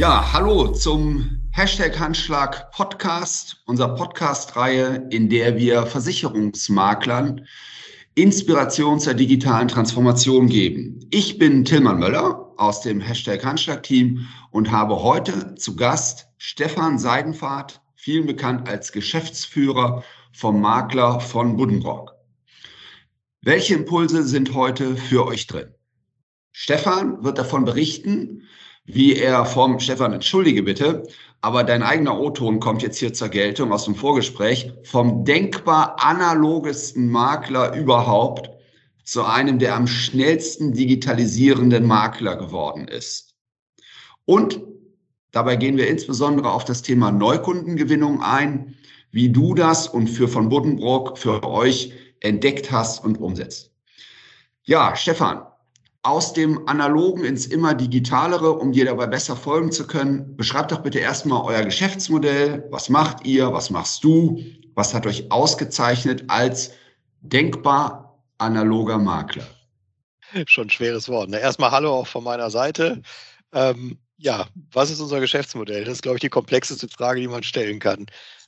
Ja, hallo zum Hashtag Handschlag Podcast, unserer Podcast-Reihe, in der wir Versicherungsmaklern Inspiration zur digitalen Transformation geben. Ich bin Tilman Möller aus dem Hashtag Handschlag-Team und habe heute zu Gast Stefan Seidenfahrt, vielen bekannt als Geschäftsführer vom Makler von Buddenbrock. Welche Impulse sind heute für euch drin? Stefan wird davon berichten, wie er vom Stefan, entschuldige bitte, aber dein eigener O-Ton kommt jetzt hier zur Geltung aus dem Vorgespräch, vom denkbar analogesten Makler überhaupt zu einem der am schnellsten digitalisierenden Makler geworden ist. Und dabei gehen wir insbesondere auf das Thema Neukundengewinnung ein, wie du das und für von Buddenbrock für euch entdeckt hast und umsetzt. Ja, Stefan, aus dem Analogen ins immer Digitalere, um dir dabei besser folgen zu können. Beschreibt doch bitte erstmal euer Geschäftsmodell. Was macht ihr? Was machst du? Was hat euch ausgezeichnet als denkbar analoger Makler? Schon ein schweres Wort. Ne? Erstmal Hallo auch von meiner Seite. Ähm, ja, was ist unser Geschäftsmodell? Das ist, glaube ich, die komplexeste Frage, die man stellen kann.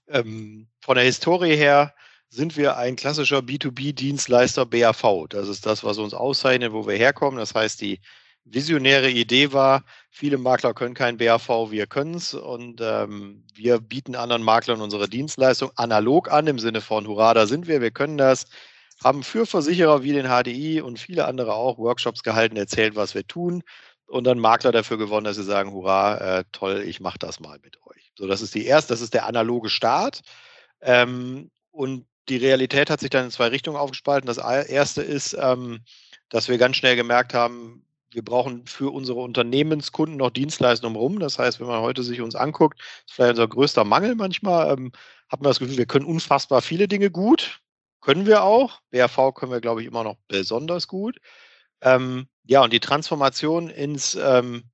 Ähm, von der Historie her sind wir ein klassischer B2B-Dienstleister BAV. Das ist das, was uns auszeichnet, wo wir herkommen. Das heißt, die visionäre Idee war, viele Makler können kein BAV, wir können es und ähm, wir bieten anderen Maklern unsere Dienstleistung analog an, im Sinne von, hurra, da sind wir, wir können das, haben für Versicherer wie den HDI und viele andere auch Workshops gehalten, erzählt, was wir tun und dann Makler dafür gewonnen, dass sie sagen, hurra, äh, toll, ich mache das mal mit euch. So, das ist die erste, das ist der analoge Start. Ähm, und die Realität hat sich dann in zwei Richtungen aufgespalten. Das erste ist, ähm, dass wir ganz schnell gemerkt haben, wir brauchen für unsere Unternehmenskunden noch Dienstleistungen rum. Das heißt, wenn man heute sich uns anguckt, ist vielleicht unser größter Mangel manchmal, ähm, hat man das Gefühl, wir können unfassbar viele Dinge gut. Können wir auch. BRV können wir, glaube ich, immer noch besonders gut. Ähm, ja, und die Transformation ins ähm,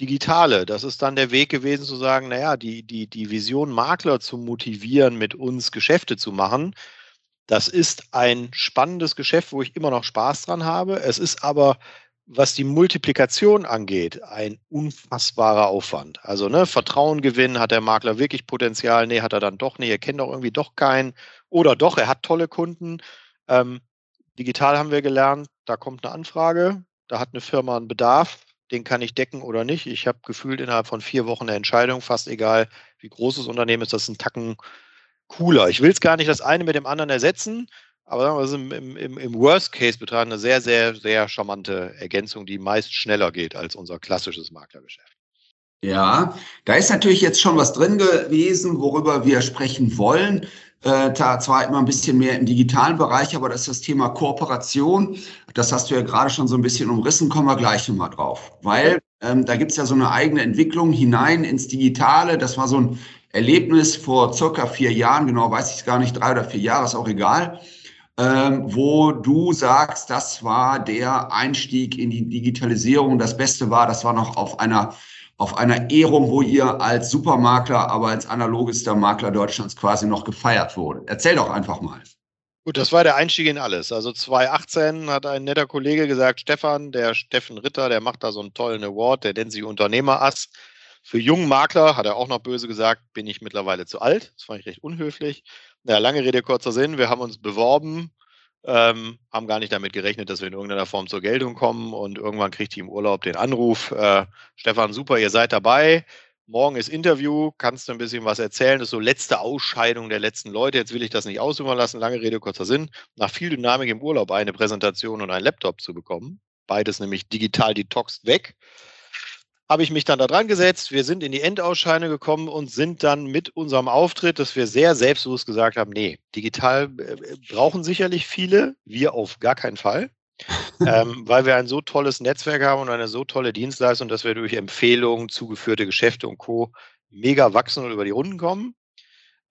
Digitale. Das ist dann der Weg gewesen zu sagen, naja, die, die, die Vision Makler zu motivieren, mit uns Geschäfte zu machen. Das ist ein spannendes Geschäft, wo ich immer noch Spaß dran habe. Es ist aber, was die Multiplikation angeht, ein unfassbarer Aufwand. Also ne, Vertrauen gewinnen, hat der Makler wirklich Potenzial? Nee, hat er dann doch nicht. Er kennt doch irgendwie doch keinen. Oder doch, er hat tolle Kunden. Ähm, digital haben wir gelernt, da kommt eine Anfrage, da hat eine Firma einen Bedarf, den kann ich decken oder nicht. Ich habe gefühlt innerhalb von vier Wochen eine Entscheidung, fast egal, wie groß das Unternehmen ist, das ist ein Tacken cooler. Ich will es gar nicht das eine mit dem anderen ersetzen, aber sagen wir, das ist im, im, im Worst Case betrachten eine sehr, sehr, sehr charmante Ergänzung, die meist schneller geht als unser klassisches Maklergeschäft. Ja, da ist natürlich jetzt schon was drin gewesen, worüber wir sprechen wollen. Äh, zwar immer ein bisschen mehr im digitalen Bereich, aber das ist das Thema Kooperation. Das hast du ja gerade schon so ein bisschen umrissen, kommen wir gleich nochmal drauf. Weil ähm, da gibt's ja so eine eigene Entwicklung hinein ins Digitale. Das war so ein Erlebnis vor circa vier Jahren, genau weiß ich es gar nicht, drei oder vier Jahre, ist auch egal, ähm, wo du sagst, das war der Einstieg in die Digitalisierung. Das Beste war, das war noch auf einer auf einer Ehrung, wo ihr als Supermakler, aber als analogester Makler Deutschlands quasi noch gefeiert wurde. Erzähl doch einfach mal. Gut, das war der Einstieg in alles. Also 2018 hat ein netter Kollege gesagt, Stefan, der Steffen Ritter, der macht da so einen tollen Award, der nennt sich Unternehmerass. Für jungen Makler, hat er auch noch böse gesagt, bin ich mittlerweile zu alt. Das fand ich recht unhöflich. Ja, lange Rede, kurzer Sinn. Wir haben uns beworben ähm, haben gar nicht damit gerechnet, dass wir in irgendeiner Form zur Geltung kommen und irgendwann kriegt die im Urlaub den Anruf, äh, Stefan, super, ihr seid dabei. Morgen ist Interview, kannst du ein bisschen was erzählen? Das ist so letzte Ausscheidung der letzten Leute. Jetzt will ich das nicht ausüben lassen. Lange Rede, kurzer Sinn. Nach viel Dynamik im Urlaub eine Präsentation und einen Laptop zu bekommen. Beides nämlich digital detoxed weg habe ich mich dann da dran gesetzt. Wir sind in die Endausscheine gekommen und sind dann mit unserem Auftritt, dass wir sehr selbstbewusst gesagt haben, nee, digital äh, brauchen sicherlich viele, wir auf gar keinen Fall. ähm, weil wir ein so tolles Netzwerk haben und eine so tolle Dienstleistung, dass wir durch Empfehlungen, zugeführte Geschäfte und Co. mega wachsen und über die Runden kommen.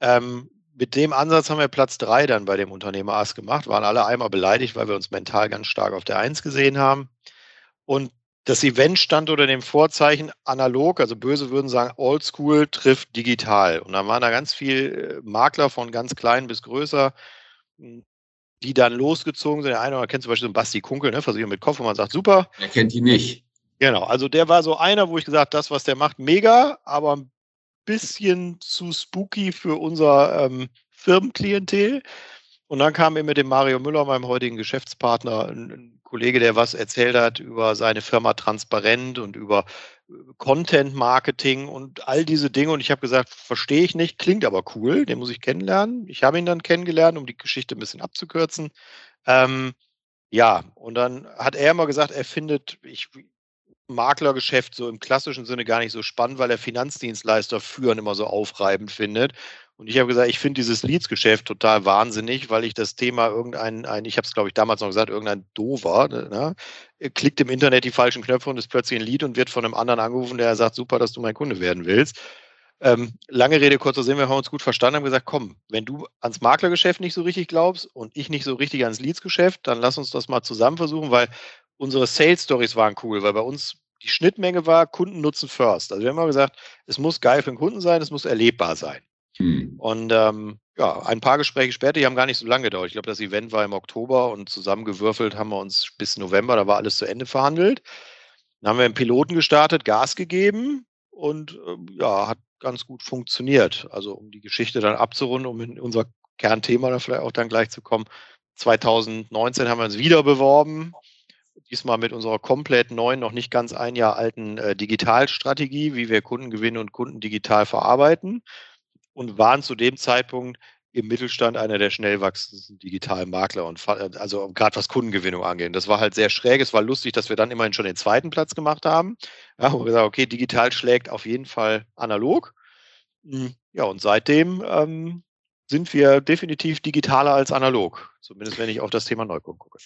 Ähm, mit dem Ansatz haben wir Platz drei dann bei dem Unternehmer Ass gemacht, waren alle einmal beleidigt, weil wir uns mental ganz stark auf der Eins gesehen haben. Und das Event stand unter dem Vorzeichen analog, also böse würden sagen, oldschool trifft digital. Und da waren da ganz viele äh, Makler von ganz klein bis größer, hm, die dann losgezogen sind. Der eine oder kennt zum Beispiel so einen Basti Kunkel, ne, Versicherung mit Kopf, und man sagt, super. Er kennt die nicht. Genau, also der war so einer, wo ich gesagt, das, was der macht, mega, aber ein bisschen zu spooky für unser ähm, Firmenklientel. Und dann kam er mit dem Mario Müller, meinem heutigen Geschäftspartner, ein Kollege, der was erzählt hat über seine Firma Transparent und über äh, Content Marketing und all diese Dinge. Und ich habe gesagt, verstehe ich nicht, klingt aber cool, den muss ich kennenlernen. Ich habe ihn dann kennengelernt, um die Geschichte ein bisschen abzukürzen. Ähm, ja, und dann hat er immer gesagt, er findet, ich Maklergeschäft so im klassischen Sinne gar nicht so spannend, weil er Finanzdienstleister führen immer so aufreibend findet. Und ich habe gesagt, ich finde dieses Leads-Geschäft total wahnsinnig, weil ich das Thema irgendein, ein, ich habe es glaube ich damals noch gesagt, irgendein Dover, ne, klickt im Internet die falschen Knöpfe und ist plötzlich ein Lead und wird von einem anderen angerufen, der sagt, super, dass du mein Kunde werden willst. Ähm, lange Rede, kurzer Sinn, wir haben uns gut verstanden, haben gesagt, komm, wenn du ans Maklergeschäft nicht so richtig glaubst und ich nicht so richtig ans Leads-Geschäft, dann lass uns das mal zusammen versuchen, weil unsere Sales Stories waren cool, weil bei uns die Schnittmenge war Kundennutzen first. Also wir haben immer gesagt, es muss geil für den Kunden sein, es muss erlebbar sein. Hm. Und ähm, ja, ein paar Gespräche später, die haben gar nicht so lange gedauert. Ich glaube, das Event war im Oktober und zusammengewürfelt haben wir uns bis November, da war alles zu Ende verhandelt. Dann haben wir einen Piloten gestartet, Gas gegeben und äh, ja, hat ganz gut funktioniert. Also um die Geschichte dann abzurunden, um in unser Kernthema da vielleicht auch dann gleich zu kommen. 2019 haben wir uns wieder beworben, diesmal mit unserer komplett neuen, noch nicht ganz ein Jahr alten äh, Digitalstrategie, wie wir Kunden gewinnen und Kunden digital verarbeiten und waren zu dem Zeitpunkt im Mittelstand einer der schnell wachsenden digitalen Makler und äh, also gerade was Kundengewinnung angeht. Das war halt sehr schräg. Es war lustig, dass wir dann immerhin schon den zweiten Platz gemacht haben. Ja, wo wir gesagt, okay, digital schlägt auf jeden Fall analog. Hm, ja, und seitdem ähm, sind wir definitiv digitaler als analog. Zumindest wenn ich auf das Thema Neukunden gucke.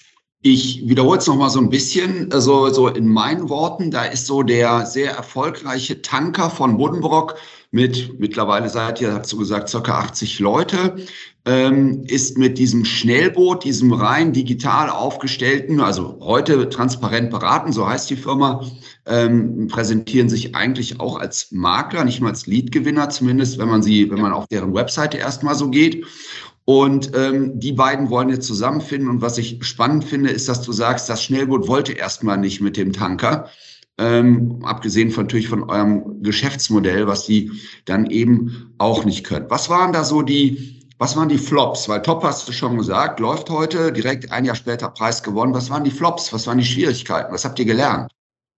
Ich wiederhole es nochmal so ein bisschen, also so in meinen Worten, da ist so der sehr erfolgreiche Tanker von Buddenbrock mit, mittlerweile seid ihr, dazu gesagt, circa 80 Leute, ähm, ist mit diesem Schnellboot, diesem rein digital aufgestellten, also heute transparent beraten, so heißt die Firma, ähm, präsentieren sich eigentlich auch als Makler, nicht nur als Leadgewinner, zumindest wenn man sie, wenn man auf deren Webseite erstmal so geht. Und ähm, die beiden wollen jetzt zusammenfinden. Und was ich spannend finde, ist, dass du sagst, das Schnellboot wollte erstmal nicht mit dem Tanker. Ähm, abgesehen von, natürlich von eurem Geschäftsmodell, was die dann eben auch nicht können. Was waren da so die, was waren die Flops? Weil Top hast du schon gesagt, läuft heute, direkt ein Jahr später Preis gewonnen. Was waren die Flops? Was waren die Schwierigkeiten? Was habt ihr gelernt?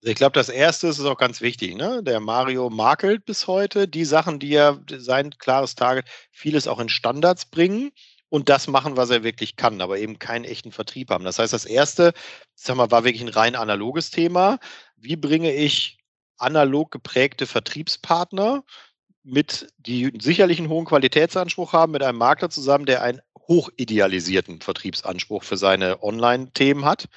Also ich glaube, das erste ist auch ganz wichtig. Ne? Der Mario makelt bis heute die Sachen, die er, sein klares Target, vieles auch in Standards bringen und das machen, was er wirklich kann, aber eben keinen echten Vertrieb haben. Das heißt, das erste, sag mal, war wirklich ein rein analoges Thema. Wie bringe ich analog geprägte Vertriebspartner mit, die sicherlich einen hohen Qualitätsanspruch haben, mit einem Makler zusammen, der einen hochidealisierten Vertriebsanspruch für seine Online-Themen hat?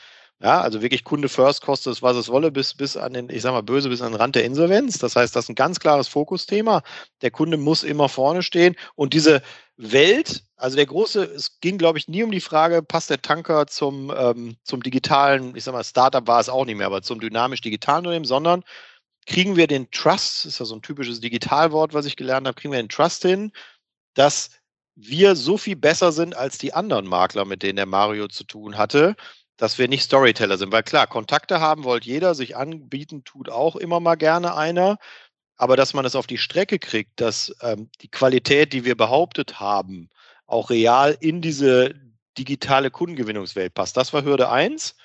Ja, also wirklich Kunde first kostet es, was es wolle, bis, bis an den, ich sag mal böse, bis an den Rand der Insolvenz. Das heißt, das ist ein ganz klares Fokusthema. Der Kunde muss immer vorne stehen und diese Welt, also der große, es ging, glaube ich, nie um die Frage, passt der Tanker zum, ähm, zum digitalen, ich sag mal, Startup war es auch nicht mehr, aber zum dynamisch digitalen Unternehmen, sondern kriegen wir den Trust, ist ja so ein typisches Digitalwort, was ich gelernt habe, kriegen wir den Trust hin, dass wir so viel besser sind als die anderen Makler, mit denen der Mario zu tun hatte, dass wir nicht Storyteller sind. Weil klar, Kontakte haben wollte jeder, sich anbieten tut auch immer mal gerne einer. Aber dass man es auf die Strecke kriegt, dass ähm, die Qualität, die wir behauptet haben, auch real in diese digitale Kundengewinnungswelt passt. Das war Hürde eins.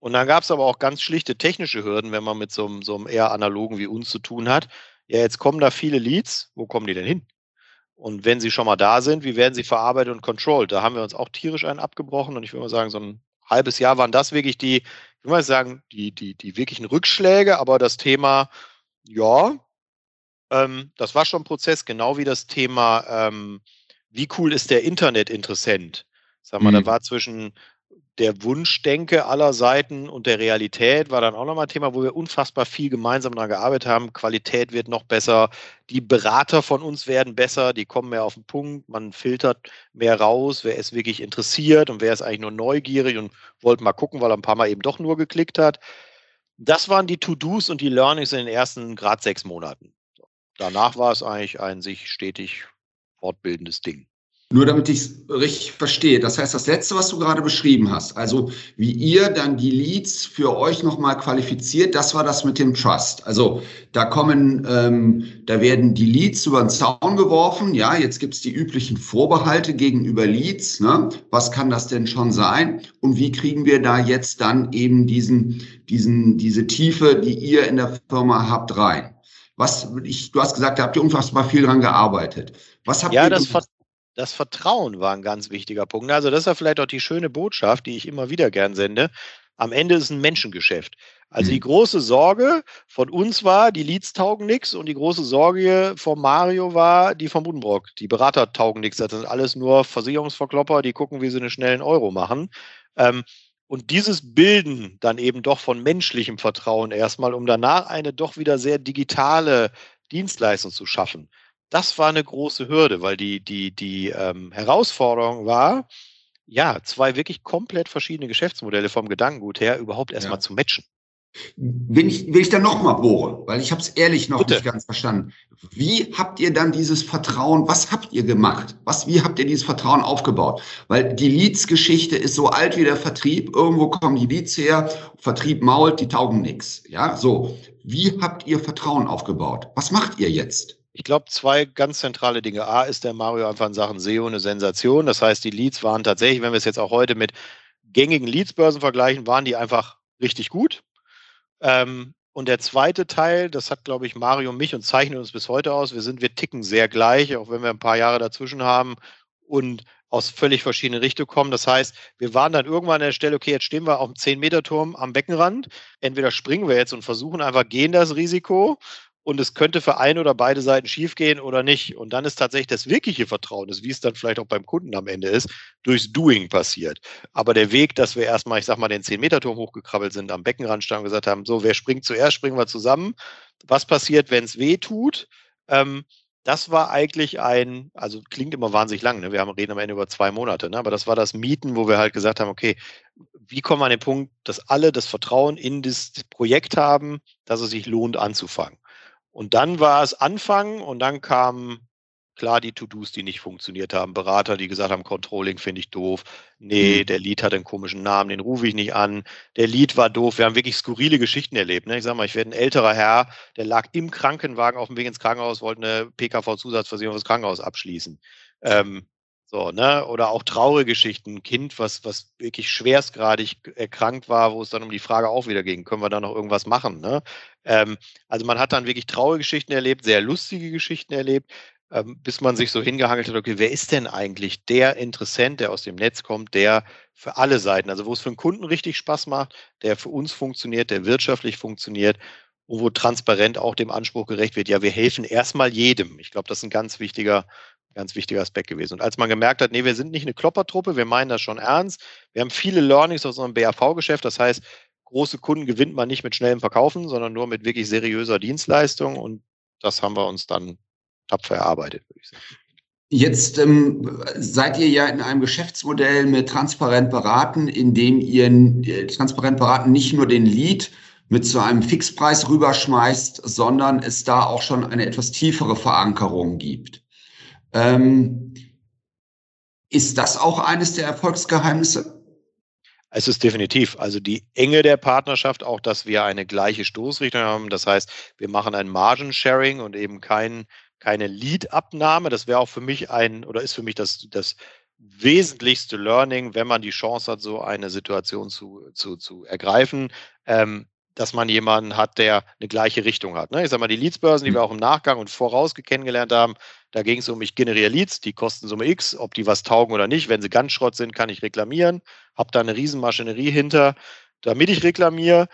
Und dann gab es aber auch ganz schlichte technische Hürden, wenn man mit so so einem eher analogen wie uns zu tun hat. Ja, jetzt kommen da viele Leads. Wo kommen die denn hin? Und wenn sie schon mal da sind, wie werden sie verarbeitet und controlled? Da haben wir uns auch tierisch einen abgebrochen. Und ich würde mal sagen, so ein halbes Jahr waren das wirklich die, ich mal sagen, die, die, die wirklichen Rückschläge, aber das Thema, ja, ähm, das war schon ein Prozess, genau wie das Thema, ähm, wie cool ist der Internetinteressent? Sag mal, mhm. da war zwischen der Wunschdenke aller Seiten und der Realität war dann auch nochmal ein Thema, wo wir unfassbar viel gemeinsam daran gearbeitet haben. Qualität wird noch besser, die Berater von uns werden besser, die kommen mehr auf den Punkt, man filtert mehr raus, wer ist wirklich interessiert und wer ist eigentlich nur neugierig und wollte mal gucken, weil er ein paar Mal eben doch nur geklickt hat. Das waren die To-Dos und die Learnings in den ersten gerade sechs Monaten. Danach war es eigentlich ein sich stetig fortbildendes Ding. Nur damit ich es richtig verstehe. Das heißt, das Letzte, was du gerade beschrieben hast, also wie ihr dann die Leads für euch nochmal qualifiziert, das war das mit dem Trust. Also da kommen, ähm, da werden die Leads über den Zaun geworfen. Ja, jetzt gibt's die üblichen Vorbehalte gegenüber Leads. Ne? Was kann das denn schon sein? Und wie kriegen wir da jetzt dann eben diesen, diesen, diese Tiefe, die ihr in der Firma habt, rein? Was, ich, du hast gesagt, da habt ihr unfassbar viel dran gearbeitet. Was habt ja, ihr das das Vertrauen war ein ganz wichtiger Punkt. Also das ist ja vielleicht auch die schöne Botschaft, die ich immer wieder gern sende. Am Ende ist es ein Menschengeschäft. Also die mhm. große Sorge von uns war, die Leads taugen nichts und die große Sorge von Mario war, die von Buddenbrock. Die Berater taugen nichts. Das sind alles nur Versicherungsverklopper, die gucken, wie sie einen schnellen Euro machen. Ähm, und dieses Bilden dann eben doch von menschlichem Vertrauen erstmal, um danach eine doch wieder sehr digitale Dienstleistung zu schaffen das war eine große Hürde, weil die, die, die ähm, Herausforderung war, ja, zwei wirklich komplett verschiedene Geschäftsmodelle vom Gedankengut her überhaupt erstmal ja. zu matchen. Wenn ich, wenn ich dann nochmal bohre, weil ich habe es ehrlich noch Bitte. nicht ganz verstanden. Wie habt ihr dann dieses Vertrauen, was habt ihr gemacht? Was, wie habt ihr dieses Vertrauen aufgebaut? Weil die Leads-Geschichte ist so alt wie der Vertrieb. Irgendwo kommen die Leads her, Vertrieb mault, die taugen nichts. Ja, so. Wie habt ihr Vertrauen aufgebaut? Was macht ihr jetzt? Ich glaube, zwei ganz zentrale Dinge. A ist der Mario einfach in Sachen SEO eine Sensation. Das heißt, die Leads waren tatsächlich, wenn wir es jetzt auch heute mit gängigen Leadsbörsen vergleichen, waren die einfach richtig gut. Ähm, und der zweite Teil, das hat, glaube ich, Mario und mich und zeichnet uns bis heute aus. Wir sind, wir ticken sehr gleich, auch wenn wir ein paar Jahre dazwischen haben und aus völlig verschiedenen Richtungen kommen. Das heißt, wir waren dann irgendwann an der Stelle, okay, jetzt stehen wir auf dem 10-Meter-Turm am Beckenrand. Entweder springen wir jetzt und versuchen einfach, gehen das Risiko und es könnte für eine oder beide Seiten schiefgehen oder nicht. Und dann ist tatsächlich das wirkliche Vertrauen, das wie es dann vielleicht auch beim Kunden am Ende ist, durchs Doing passiert. Aber der Weg, dass wir erstmal, ich sag mal, den 10-Meter-Turm hochgekrabbelt sind, am Beckenrand standen und gesagt haben, so, wer springt zuerst, springen wir zusammen. Was passiert, wenn es weh tut? Ähm, das war eigentlich ein, also klingt immer wahnsinnig lang, ne? wir haben, reden am Ende über zwei Monate, ne? aber das war das Mieten, wo wir halt gesagt haben, okay, wie kommen wir an den Punkt, dass alle das Vertrauen in das Projekt haben, dass es sich lohnt anzufangen. Und dann war es Anfang und dann kamen klar die To-Dos, die nicht funktioniert haben. Berater, die gesagt haben, Controlling finde ich doof. Nee, mhm. der Lead hat einen komischen Namen, den rufe ich nicht an. Der Lead war doof. Wir haben wirklich skurrile Geschichten erlebt. Ne? Ich sage mal, ich werde ein älterer Herr, der lag im Krankenwagen auf dem Weg ins Krankenhaus, wollte eine PKV-Zusatzversicherung fürs Krankenhaus abschließen. Ähm, so, ne? Oder auch traurige Geschichten. Ein Kind, was, was wirklich schwerstgradig erkrankt war, wo es dann um die Frage auch wieder ging, können wir da noch irgendwas machen? Ne? Ähm, also man hat dann wirklich traurige Geschichten erlebt, sehr lustige Geschichten erlebt, ähm, bis man sich so hingehangelt hat, okay, wer ist denn eigentlich der Interessent, der aus dem Netz kommt, der für alle Seiten, also wo es für den Kunden richtig Spaß macht, der für uns funktioniert, der wirtschaftlich funktioniert und wo transparent auch dem Anspruch gerecht wird, ja, wir helfen erstmal jedem. Ich glaube, das ist ein ganz wichtiger ganz wichtiger Aspekt gewesen. Und als man gemerkt hat, nee, wir sind nicht eine Kloppertruppe, wir meinen das schon ernst. Wir haben viele Learnings aus unserem BAV-Geschäft. Das heißt, große Kunden gewinnt man nicht mit schnellem Verkaufen, sondern nur mit wirklich seriöser Dienstleistung. Und das haben wir uns dann tapfer erarbeitet, würde ich sagen. Jetzt ähm, seid ihr ja in einem Geschäftsmodell mit transparent beraten, in dem ihr äh, transparent beraten nicht nur den Lead mit so einem Fixpreis rüberschmeißt, sondern es da auch schon eine etwas tiefere Verankerung gibt. Ähm, ist das auch eines der Erfolgsgeheimnisse? Es ist definitiv. Also die Enge der Partnerschaft, auch dass wir eine gleiche Stoßrichtung haben. Das heißt, wir machen ein Margin-Sharing und eben kein, keine Lead-Abnahme. Das wäre auch für mich ein oder ist für mich das, das wesentlichste Learning, wenn man die Chance hat, so eine Situation zu, zu, zu ergreifen. Ähm, dass man jemanden hat, der eine gleiche Richtung hat. Ne? Ich sage mal, die Leadsbörsen, die wir mhm. auch im Nachgang und voraus kennengelernt haben, da ging es um, ich generiere Leads, die kosten Summe X, ob die was taugen oder nicht. Wenn sie ganz Schrott sind, kann ich reklamieren, habe da eine Riesenmaschinerie hinter, damit ich reklamiere.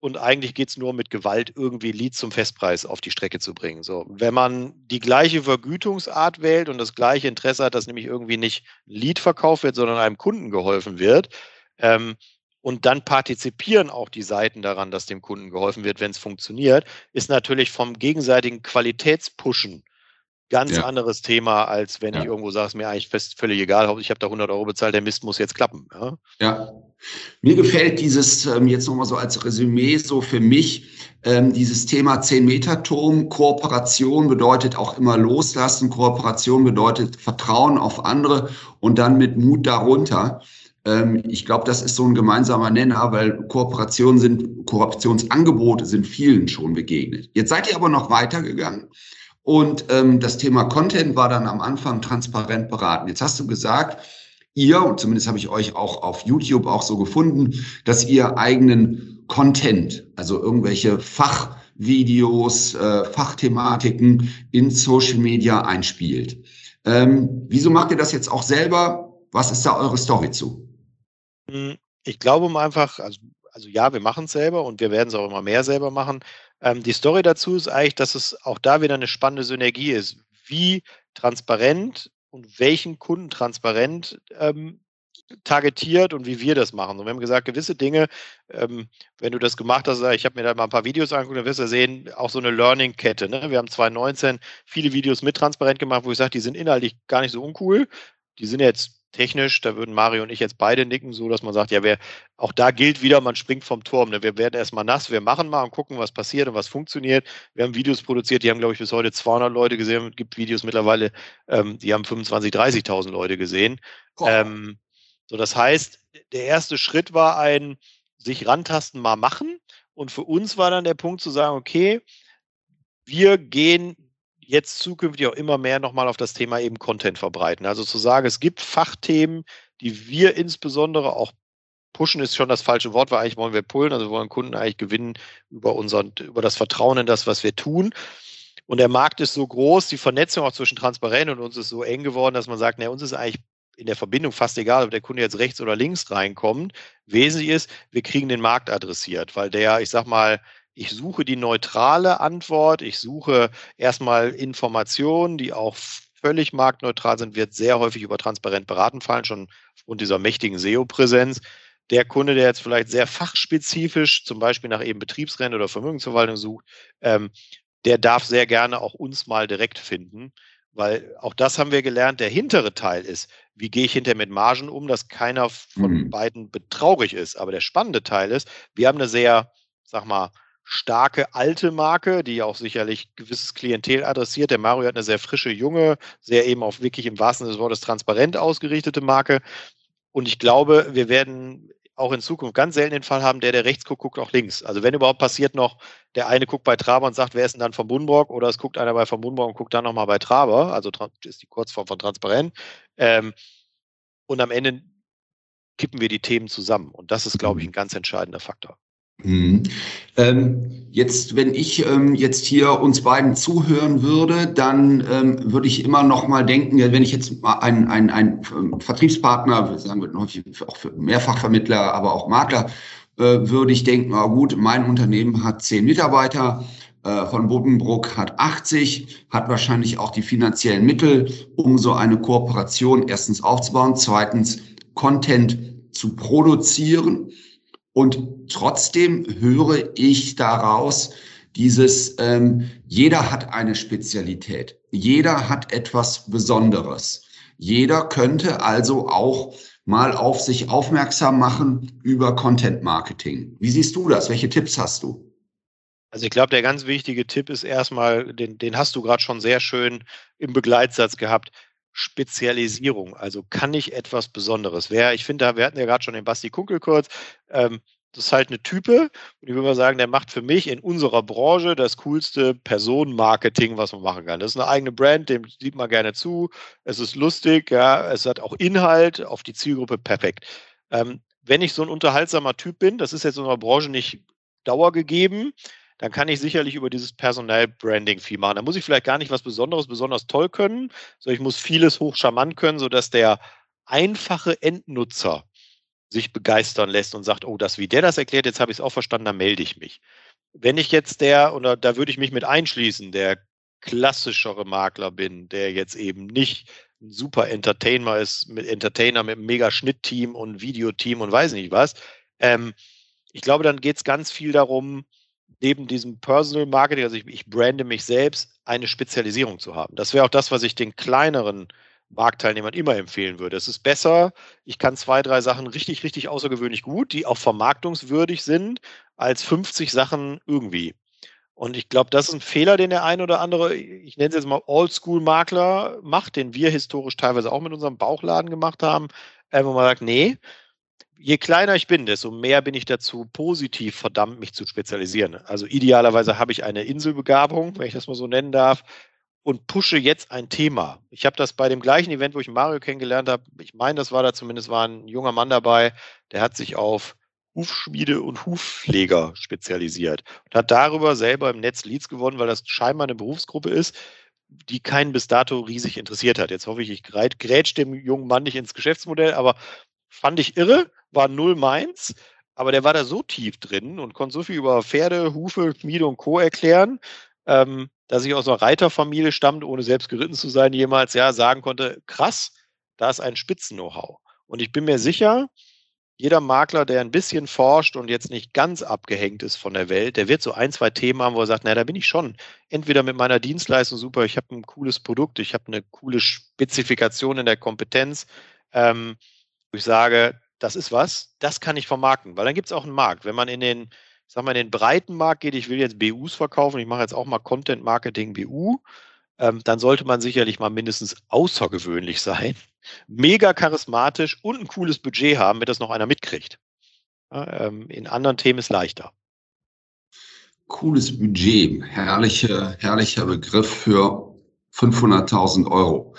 Und eigentlich geht es nur mit Gewalt, irgendwie Leads zum Festpreis auf die Strecke zu bringen. So, wenn man die gleiche Vergütungsart wählt und das gleiche Interesse hat, dass nämlich irgendwie nicht ein Lead verkauft wird, sondern einem Kunden geholfen wird, ähm, und dann partizipieren auch die Seiten daran, dass dem Kunden geholfen wird, wenn es funktioniert, ist natürlich vom gegenseitigen Qualitätspushen ganz ja. anderes Thema, als wenn ja. ich irgendwo sage, es mir eigentlich fest, völlig egal, ich habe da 100 Euro bezahlt, der Mist muss jetzt klappen. Ja. ja. Mir gefällt dieses, ähm, jetzt nochmal so als Resümee, so für mich, ähm, dieses Thema 10-Meter-Turm. Kooperation bedeutet auch immer loslassen. Kooperation bedeutet Vertrauen auf andere und dann mit Mut darunter. Ähm, ich glaube, das ist so ein gemeinsamer Nenner, weil Kooperationen sind, Kooperationsangebote sind vielen schon begegnet. Jetzt seid ihr aber noch weitergegangen. Und ähm, das Thema Content war dann am Anfang transparent beraten. Jetzt hast du gesagt, ihr, und zumindest habe ich euch auch auf YouTube auch so gefunden, dass ihr eigenen Content, also irgendwelche Fachvideos, äh, Fachthematiken in Social Media einspielt. Ähm, wieso macht ihr das jetzt auch selber? Was ist da eure Story zu? Hm, ich glaube um einfach, also, also ja, wir machen es selber und wir werden es auch immer mehr selber machen. Ähm, die Story dazu ist eigentlich, dass es auch da wieder eine spannende Synergie ist. Wie transparent und welchen Kunden transparent ähm, targetiert und wie wir das machen. Und wir haben gesagt, gewisse Dinge, ähm, wenn du das gemacht hast, ich habe mir da mal ein paar Videos angeguckt, dann wirst du sehen, auch so eine Learning-Kette. Ne? Wir haben 2019 viele Videos mit transparent gemacht, wo ich sage, die sind inhaltlich gar nicht so uncool. Die sind jetzt technisch, da würden Mario und ich jetzt beide nicken, so dass man sagt, ja, wer, auch da gilt wieder, man springt vom Turm. Ne? Wir werden erstmal nass, wir machen mal und gucken, was passiert und was funktioniert. Wir haben Videos produziert, die haben, glaube ich, bis heute 200 Leute gesehen. Es gibt Videos mittlerweile, ähm, die haben 25.000, 30.000 Leute gesehen. Ähm, so, das heißt, der erste Schritt war ein sich rantasten, mal machen. Und für uns war dann der Punkt zu sagen, okay, wir gehen jetzt zukünftig auch immer mehr nochmal auf das Thema eben Content verbreiten. Also zu sagen, es gibt Fachthemen, die wir insbesondere auch pushen ist schon das falsche Wort, weil eigentlich wollen wir pullen, also wollen Kunden eigentlich gewinnen über unseren, über das Vertrauen in das, was wir tun. Und der Markt ist so groß, die Vernetzung auch zwischen Transparent und uns ist so eng geworden, dass man sagt, na, uns ist eigentlich in der Verbindung fast egal, ob der Kunde jetzt rechts oder links reinkommt. Wesentlich ist, wir kriegen den Markt adressiert, weil der, ich sag mal, ich suche die neutrale Antwort, ich suche erstmal Informationen, die auch völlig marktneutral sind, wird sehr häufig über transparent beraten fallen, schon aufgrund dieser mächtigen SEO-Präsenz. Der Kunde, der jetzt vielleicht sehr fachspezifisch, zum Beispiel nach eben Betriebsrennen oder Vermögensverwaltung sucht, ähm, der darf sehr gerne auch uns mal direkt finden. Weil auch das haben wir gelernt, der hintere Teil ist, wie gehe ich hinterher mit Margen um, dass keiner von mhm. beiden betraurig ist. Aber der spannende Teil ist, wir haben eine sehr, sag mal, starke alte Marke, die auch sicherlich gewisses Klientel adressiert. Der Mario hat eine sehr frische, junge, sehr eben auch wirklich im wahrsten Sinne des Wortes transparent ausgerichtete Marke. Und ich glaube, wir werden auch in Zukunft ganz selten den Fall haben, der, der rechts guckt, guckt auch links. Also wenn überhaupt passiert noch, der eine guckt bei Traber und sagt, wer ist denn dann von Buddenbrock? Oder es guckt einer bei von Buddenbrock und guckt dann nochmal bei Traber. Also ist die Kurzform von transparent. Ähm, und am Ende kippen wir die Themen zusammen. Und das ist, glaube ich, mhm. ein ganz entscheidender Faktor. Mhm. Ähm, jetzt, wenn ich ähm, jetzt hier uns beiden zuhören würde, dann ähm, würde ich immer noch mal denken, wenn ich jetzt ein, ein, ein ähm, Vertriebspartner, sagen wir häufig auch für Mehrfachvermittler, aber auch Makler, äh, würde ich denken, na gut, mein Unternehmen hat zehn Mitarbeiter, äh, von Buddenbrook hat 80, hat wahrscheinlich auch die finanziellen Mittel, um so eine Kooperation erstens aufzubauen, zweitens Content zu produzieren. Und trotzdem höre ich daraus dieses, ähm, jeder hat eine Spezialität, jeder hat etwas Besonderes. Jeder könnte also auch mal auf sich aufmerksam machen über Content Marketing. Wie siehst du das? Welche Tipps hast du? Also ich glaube, der ganz wichtige Tipp ist erstmal, den, den hast du gerade schon sehr schön im Begleitsatz gehabt. Spezialisierung. Also kann ich etwas Besonderes? Wer, ich finde, wir hatten ja gerade schon den Basti Kunkel kurz. Ähm, das ist halt eine Type. Und ich würde mal sagen, der macht für mich in unserer Branche das coolste Personenmarketing, was man machen kann. Das ist eine eigene Brand, dem sieht man gerne zu. Es ist lustig, ja, es hat auch Inhalt auf die Zielgruppe perfekt. Ähm, wenn ich so ein unterhaltsamer Typ bin, das ist jetzt in unserer Branche nicht dauergegeben, dann kann ich sicherlich über dieses Personalbranding viel machen. Da muss ich vielleicht gar nicht was Besonderes, besonders toll können, sondern ich muss vieles hochcharmant können, sodass der einfache Endnutzer sich begeistern lässt und sagt, oh, das, wie der das erklärt, jetzt habe ich es auch verstanden, dann melde ich mich. Wenn ich jetzt der, oder da würde ich mich mit einschließen, der klassischere Makler bin, der jetzt eben nicht ein super Entertainer ist, mit Entertainer mit einem mega Schnittteam und Videoteam und weiß nicht was. Ähm, ich glaube, dann geht es ganz viel darum, neben diesem Personal Marketing, also ich, ich brande mich selbst, eine Spezialisierung zu haben. Das wäre auch das, was ich den kleineren Marktteilnehmern immer empfehlen würde. Es ist besser, ich kann zwei, drei Sachen richtig, richtig außergewöhnlich gut, die auch vermarktungswürdig sind, als 50 Sachen irgendwie. Und ich glaube, das ist ein Fehler, den der ein oder andere, ich nenne es jetzt mal Oldschool-Makler macht, den wir historisch teilweise auch mit unserem Bauchladen gemacht haben, wo man sagt, nee, je kleiner ich bin, desto mehr bin ich dazu positiv verdammt, mich zu spezialisieren. Also idealerweise habe ich eine Inselbegabung, wenn ich das mal so nennen darf, und pushe jetzt ein Thema. Ich habe das bei dem gleichen Event, wo ich Mario kennengelernt habe, ich meine, das war da zumindest, war ein junger Mann dabei, der hat sich auf Hufschmiede und Hufpfleger spezialisiert und hat darüber selber im Netz Leads gewonnen, weil das scheinbar eine Berufsgruppe ist, die keinen bis dato riesig interessiert hat. Jetzt hoffe ich, ich grätsch dem jungen Mann nicht ins Geschäftsmodell, aber fand ich irre, war null meins. Aber der war da so tief drin und konnte so viel über Pferde, Hufe, Schmiede und Co. erklären, ähm, dass ich aus einer Reiterfamilie stammt, ohne selbst geritten zu sein, jemals ja sagen konnte, krass, da ist ein Spitzen-Know-how. Und ich bin mir sicher, jeder Makler, der ein bisschen forscht und jetzt nicht ganz abgehängt ist von der Welt, der wird so ein, zwei Themen haben, wo er sagt, na, da bin ich schon entweder mit meiner Dienstleistung super, ich habe ein cooles Produkt, ich habe eine coole Spezifikation in der Kompetenz, ähm, wo ich sage, das ist was, das kann ich vermarkten, weil dann gibt es auch einen Markt. Wenn man in den, sag mal, in den breiten Markt geht, ich will jetzt BUs verkaufen, ich mache jetzt auch mal Content Marketing BU, ähm, dann sollte man sicherlich mal mindestens außergewöhnlich sein, mega charismatisch und ein cooles Budget haben, damit das noch einer mitkriegt. Ja, ähm, in anderen Themen ist leichter. Cooles Budget, herrliche, herrlicher Begriff für 500.000 Euro.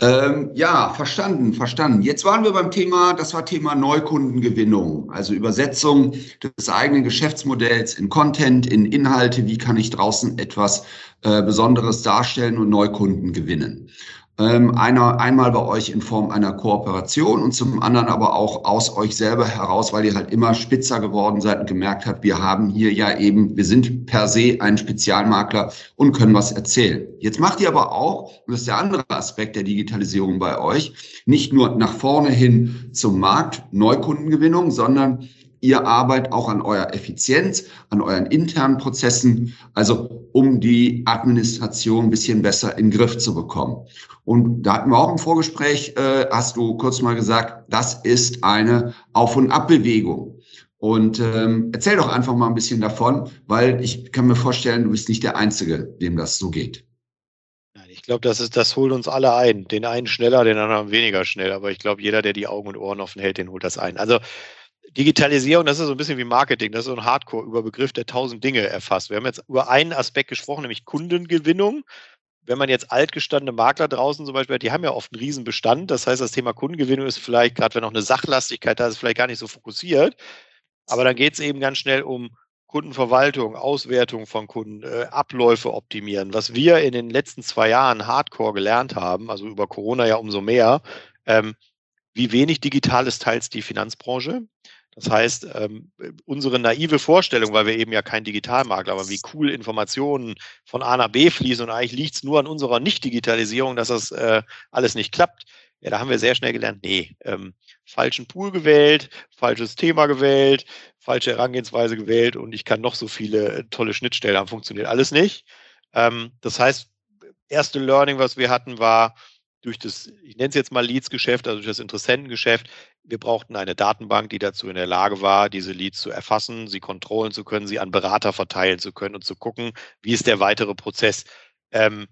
Ähm, ja, verstanden, verstanden. Jetzt waren wir beim Thema, das war Thema Neukundengewinnung, also Übersetzung des eigenen Geschäftsmodells in Content, in Inhalte. Wie kann ich draußen etwas äh, Besonderes darstellen und Neukunden gewinnen? Ähm, einer, einmal bei euch in Form einer Kooperation und zum anderen aber auch aus euch selber heraus, weil ihr halt immer spitzer geworden seid und gemerkt habt, wir haben hier ja eben, wir sind per se ein Spezialmakler und können was erzählen. Jetzt macht ihr aber auch, und das ist der andere Aspekt der Digitalisierung bei euch, nicht nur nach vorne hin zum Markt, Neukundengewinnung, sondern ihr arbeitet auch an eurer Effizienz, an euren internen Prozessen, also um die Administration ein bisschen besser in den Griff zu bekommen. Und da hatten wir auch im Vorgespräch, äh, hast du kurz mal gesagt, das ist eine Auf- und Abbewegung. Und ähm, erzähl doch einfach mal ein bisschen davon, weil ich kann mir vorstellen, du bist nicht der Einzige, dem das so geht. Ich glaube, das ist, das holt uns alle ein. Den einen schneller, den anderen weniger schnell. Aber ich glaube, jeder, der die Augen und Ohren offen hält, den holt das ein. Also Digitalisierung, das ist so ein bisschen wie Marketing, das ist so ein Hardcore-Überbegriff, der tausend Dinge erfasst. Wir haben jetzt über einen Aspekt gesprochen, nämlich Kundengewinnung. Wenn man jetzt altgestandene Makler draußen zum Beispiel hat, die haben ja oft einen riesen Bestand. Das heißt, das Thema Kundengewinnung ist vielleicht, gerade wenn noch eine Sachlastigkeit da ist, vielleicht gar nicht so fokussiert. Aber dann geht es eben ganz schnell um Kundenverwaltung, Auswertung von Kunden, äh, Abläufe optimieren. Was wir in den letzten zwei Jahren hardcore gelernt haben, also über Corona ja umso mehr, ähm, wie wenig digital ist teils die Finanzbranche. Das heißt, ähm, unsere naive Vorstellung, weil wir eben ja kein Digitalmakler, aber wie cool Informationen von A nach B fließen und eigentlich liegt es nur an unserer Nicht-Digitalisierung, dass das äh, alles nicht klappt. Ja, da haben wir sehr schnell gelernt, nee, ähm, falschen Pool gewählt, falsches Thema gewählt, falsche Herangehensweise gewählt und ich kann noch so viele äh, tolle Schnittstellen haben, funktioniert alles nicht. Ähm, das heißt, erste Learning, was wir hatten, war, durch das, ich nenne es jetzt mal Leads-Geschäft, also durch das Interessentengeschäft, wir brauchten eine Datenbank, die dazu in der Lage war, diese Leads zu erfassen, sie kontrollen zu können, sie an Berater verteilen zu können und zu gucken, wie ist der weitere Prozess. Ähm,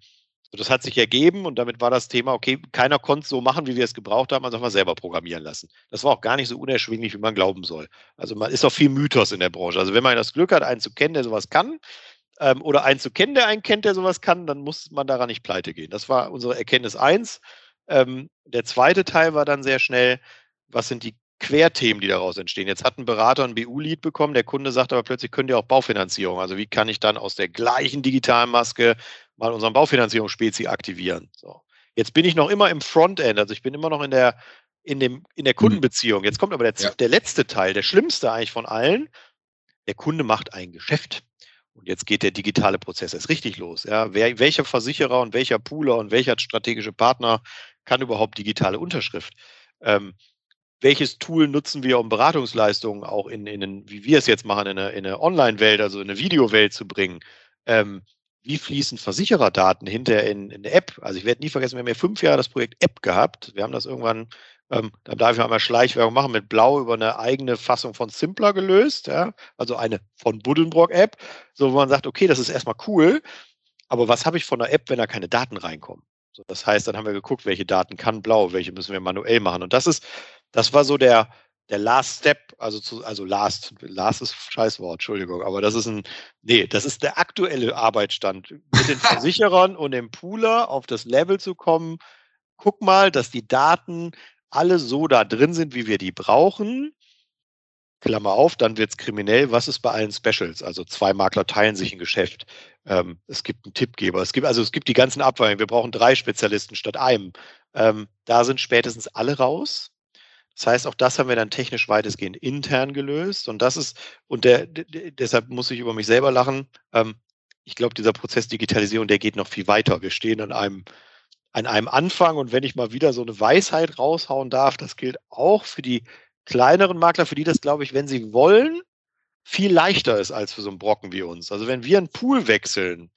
das hat sich ergeben und damit war das Thema, okay, keiner konnte so machen, wie wir es gebraucht haben, also haben wir selber programmieren lassen. Das war auch gar nicht so unerschwinglich, wie man glauben soll. Also man ist auch viel Mythos in der Branche. Also wenn man das Glück hat, einen zu kennen, der sowas kann, ähm, oder einen zu kennen, der einen kennt, der sowas kann, dann muss man daran nicht pleite gehen. Das war unsere Erkenntnis eins. Ähm, der zweite Teil war dann sehr schnell, was sind die Querthemen, die daraus entstehen. Jetzt hat ein Berater ein BU-Lead bekommen, der Kunde sagt aber plötzlich, könnt ihr auch Baufinanzierung. Also wie kann ich dann aus der gleichen digitalen Maske mal unseren Baufinanzierungsspezi aktivieren? So. Jetzt bin ich noch immer im Frontend, also ich bin immer noch in der, in dem, in der mhm. Kundenbeziehung. Jetzt kommt aber der, ja. der letzte Teil, der schlimmste eigentlich von allen. Der Kunde macht ein Geschäft. Und jetzt geht der digitale Prozess erst richtig los. Ja, wer, welcher Versicherer und welcher Pooler und welcher strategische Partner kann überhaupt digitale Unterschrift? Ähm, welches Tool nutzen wir, um Beratungsleistungen auch in, in, in wie wir es jetzt machen, in eine, in eine Online-Welt, also in eine Videowelt zu bringen? Ähm, wie fließen Versichererdaten hinterher in, in der App. Also ich werde nie vergessen, wir haben ja fünf Jahre das Projekt App gehabt. Wir haben das irgendwann, ähm, da darf ich mal Schleichwerbung machen, mit Blau über eine eigene Fassung von Simpler gelöst, ja, also eine von Buddenbrock App, so wo man sagt, okay, das ist erstmal cool, aber was habe ich von der App, wenn da keine Daten reinkommen? So, das heißt, dann haben wir geguckt, welche Daten kann Blau, welche müssen wir manuell machen. Und das ist, das war so der, der Last Step, also zu, also Last, Last ist Scheißwort, Entschuldigung, aber das ist ein, nee, das ist der aktuelle Arbeitsstand, mit den Versicherern und dem Pooler auf das Level zu kommen. Guck mal, dass die Daten alle so da drin sind, wie wir die brauchen. Klammer auf, dann wird es kriminell. Was ist bei allen Specials? Also zwei Makler teilen sich ein Geschäft. Ähm, es gibt einen Tippgeber. Es gibt, also es gibt die ganzen Abweichungen. Wir brauchen drei Spezialisten statt einem. Ähm, da sind spätestens alle raus. Das heißt, auch das haben wir dann technisch weitestgehend intern gelöst. Und das ist, und der deshalb muss ich über mich selber lachen. Ähm, ich glaube, dieser Prozess Digitalisierung, der geht noch viel weiter. Wir stehen an einem, an einem Anfang. Und wenn ich mal wieder so eine Weisheit raushauen darf, das gilt auch für die kleineren Makler, für die das, glaube ich, wenn sie wollen, viel leichter ist als für so einen Brocken wie uns. Also wenn wir einen Pool wechseln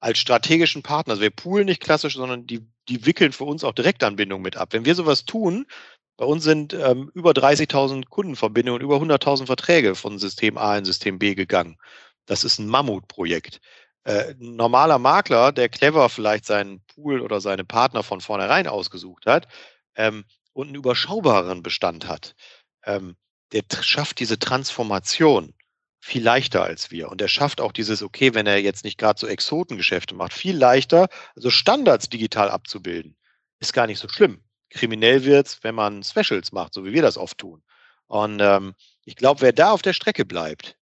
als strategischen Partner, also wir poolen nicht klassisch, sondern die, die wickeln für uns auch Direktanbindungen mit ab. Wenn wir sowas tun, bei uns sind ähm, über 30.000 Kundenverbindungen, über 100.000 Verträge von System A in System B gegangen. Das ist ein Mammutprojekt. Äh, ein normaler Makler, der clever vielleicht seinen Pool oder seine Partner von vornherein ausgesucht hat ähm, und einen überschaubaren Bestand hat, ähm, der schafft diese Transformation viel leichter als wir. Und er schafft auch dieses, okay, wenn er jetzt nicht gerade so Exotengeschäfte macht, viel leichter, also Standards digital abzubilden, ist gar nicht so schlimm. Kriminell wird's, wenn man Specials macht, so wie wir das oft tun. Und ähm, ich glaube, wer da auf der Strecke bleibt,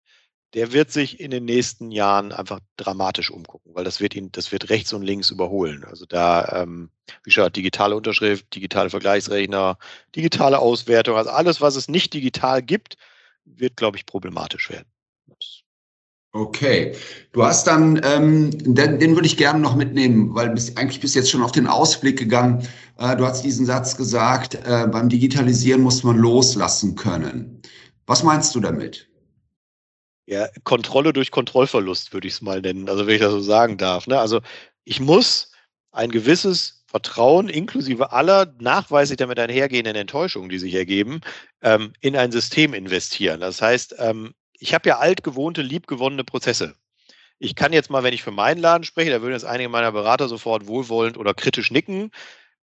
der wird sich in den nächsten Jahren einfach dramatisch umgucken, weil das wird ihn, das wird rechts und links überholen. Also da, ähm, wie gesagt, digitale Unterschrift, digitale Vergleichsrechner, digitale Auswertung, also alles, was es nicht digital gibt, wird, glaube ich, problematisch werden. Okay, du hast dann, ähm, den, den würde ich gerne noch mitnehmen, weil bis, eigentlich bist du jetzt schon auf den Ausblick gegangen. Äh, du hast diesen Satz gesagt, äh, beim Digitalisieren muss man loslassen können. Was meinst du damit? Ja, Kontrolle durch Kontrollverlust, würde ich es mal nennen. Also wenn ich das so sagen darf. Ne? Also ich muss ein gewisses Vertrauen inklusive aller nachweislich damit einhergehenden Enttäuschungen, die sich ergeben, ähm, in ein System investieren. Das heißt, ähm, ich habe ja altgewohnte, liebgewonnene Prozesse. Ich kann jetzt mal, wenn ich für meinen Laden spreche, da würden jetzt einige meiner Berater sofort wohlwollend oder kritisch nicken.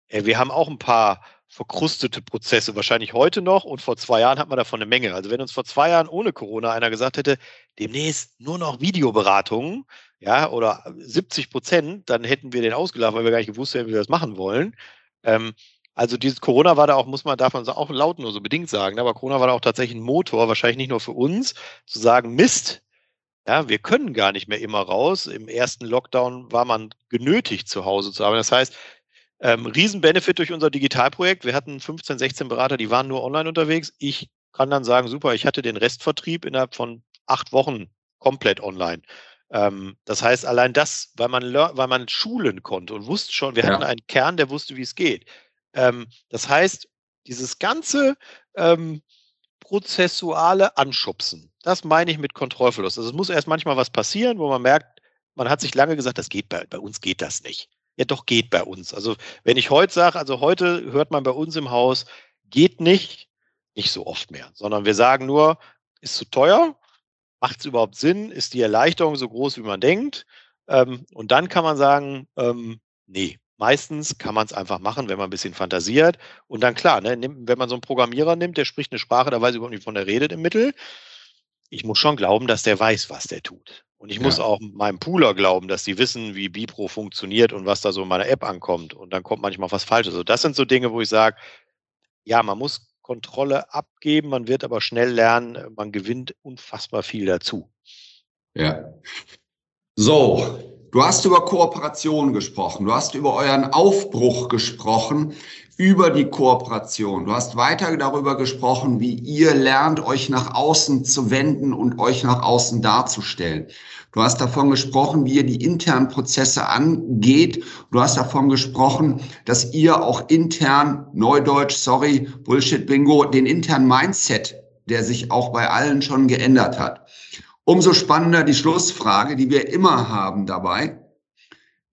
Äh, wir haben auch ein paar verkrustete Prozesse, wahrscheinlich heute noch. Und vor zwei Jahren hat man davon eine Menge. Also wenn uns vor zwei Jahren ohne Corona einer gesagt hätte, demnächst nur noch Videoberatungen, ja, oder 70 Prozent, dann hätten wir den ausgelacht, weil wir gar nicht gewusst hätten, wie wir das machen wollen. Ähm, also dieses Corona war da auch, muss man, darf man auch laut nur so bedingt sagen, aber Corona war da auch tatsächlich ein Motor, wahrscheinlich nicht nur für uns, zu sagen, Mist, ja, wir können gar nicht mehr immer raus. Im ersten Lockdown war man genötigt, zu Hause zu arbeiten. Das heißt, ähm, Riesenbenefit durch unser Digitalprojekt. Wir hatten 15, 16 Berater, die waren nur online unterwegs. Ich kann dann sagen, super, ich hatte den Restvertrieb innerhalb von acht Wochen komplett online. Ähm, das heißt, allein das, weil man, weil man schulen konnte und wusste schon, wir ja. hatten einen Kern, der wusste, wie es geht. Ähm, das heißt, dieses ganze ähm, prozessuale Anschubsen, das meine ich mit Kontrollverlust. Also es muss erst manchmal was passieren, wo man merkt, man hat sich lange gesagt, das geht bei, bei uns geht das nicht ja doch geht bei uns. Also wenn ich heute sage, also heute hört man bei uns im Haus, geht nicht, nicht so oft mehr, sondern wir sagen nur, ist zu teuer, macht es überhaupt Sinn, ist die Erleichterung so groß, wie man denkt? Ähm, und dann kann man sagen, ähm, nee, meistens kann man es einfach machen, wenn man ein bisschen fantasiert. Und dann klar, ne, wenn man so einen Programmierer nimmt, der spricht eine Sprache, da weiß ich überhaupt nicht, von der redet im Mittel. Ich muss schon glauben, dass der weiß, was der tut. Und ich ja. muss auch meinem Pooler glauben, dass die wissen, wie Bipro funktioniert und was da so in meiner App ankommt. Und dann kommt manchmal was Falsches. Also das sind so Dinge, wo ich sage, ja, man muss Kontrolle abgeben, man wird aber schnell lernen, man gewinnt unfassbar viel dazu. Ja. So, du hast über Kooperation gesprochen, du hast über euren Aufbruch gesprochen über die Kooperation. Du hast weiter darüber gesprochen, wie ihr lernt, euch nach außen zu wenden und euch nach außen darzustellen. Du hast davon gesprochen, wie ihr die internen Prozesse angeht. Du hast davon gesprochen, dass ihr auch intern, Neudeutsch, sorry, Bullshit Bingo, den internen Mindset, der sich auch bei allen schon geändert hat. Umso spannender die Schlussfrage, die wir immer haben dabei.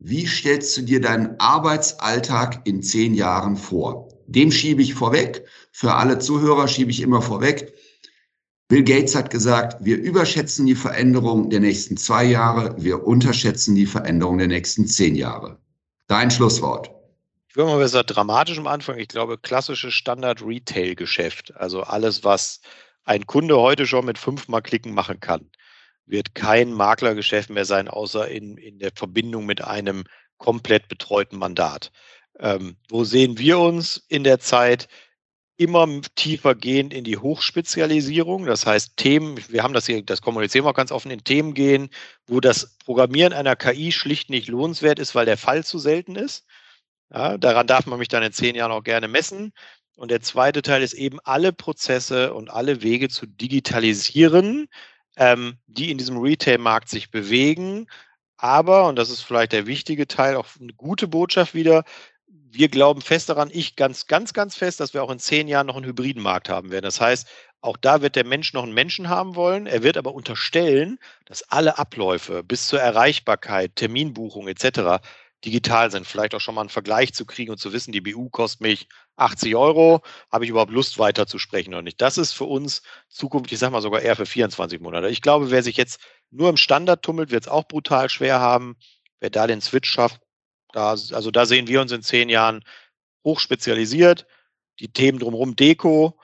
Wie stellst du dir deinen Arbeitsalltag in zehn Jahren vor? Dem schiebe ich vorweg. Für alle Zuhörer schiebe ich immer vorweg. Bill Gates hat gesagt, wir überschätzen die Veränderung der nächsten zwei Jahre, wir unterschätzen die Veränderung der nächsten zehn Jahre. Dein Schlusswort. Ich würde mal besser dramatisch am Anfang. Ich glaube, klassisches Standard-Retail-Geschäft. Also alles, was ein Kunde heute schon mit fünfmal Klicken machen kann wird kein Maklergeschäft mehr sein, außer in, in der Verbindung mit einem komplett betreuten Mandat. Ähm, wo sehen wir uns in der Zeit? Immer tiefer gehend in die Hochspezialisierung. Das heißt, Themen, wir haben das hier, das kommunizieren wir ganz offen, in Themen gehen, wo das Programmieren einer KI schlicht nicht lohnenswert ist, weil der Fall zu selten ist. Ja, daran darf man mich dann in zehn Jahren auch gerne messen. Und der zweite Teil ist eben alle Prozesse und alle Wege zu digitalisieren, ähm, die in diesem Retail-Markt sich bewegen. Aber, und das ist vielleicht der wichtige Teil, auch eine gute Botschaft wieder, wir glauben fest daran, ich ganz, ganz, ganz fest, dass wir auch in zehn Jahren noch einen hybriden Markt haben werden. Das heißt, auch da wird der Mensch noch einen Menschen haben wollen. Er wird aber unterstellen, dass alle Abläufe bis zur Erreichbarkeit, Terminbuchung etc digital sind. Vielleicht auch schon mal einen Vergleich zu kriegen und zu wissen, die BU kostet mich 80 Euro. Habe ich überhaupt Lust, weiter zu sprechen oder nicht? Das ist für uns Zukunft, ich sage mal sogar eher für 24 Monate. Ich glaube, wer sich jetzt nur im Standard tummelt, wird es auch brutal schwer haben. Wer da den Switch schafft, da, also da sehen wir uns in zehn Jahren hochspezialisiert. Die Themen drumherum Deko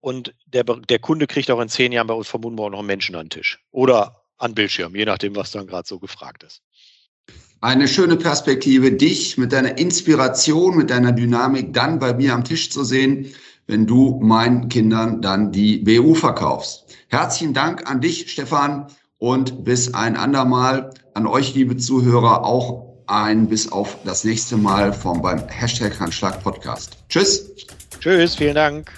und der, der Kunde kriegt auch in zehn Jahren bei uns vermutlich auch noch einen Menschen an den Tisch oder an Bildschirm, je nachdem, was dann gerade so gefragt ist eine schöne Perspektive, dich mit deiner Inspiration, mit deiner Dynamik dann bei mir am Tisch zu sehen, wenn du meinen Kindern dann die BU verkaufst. Herzlichen Dank an dich, Stefan, und bis ein andermal an euch, liebe Zuhörer, auch ein bis auf das nächste Mal vom beim Hashtag Handschlag Podcast. Tschüss. Tschüss, vielen Dank.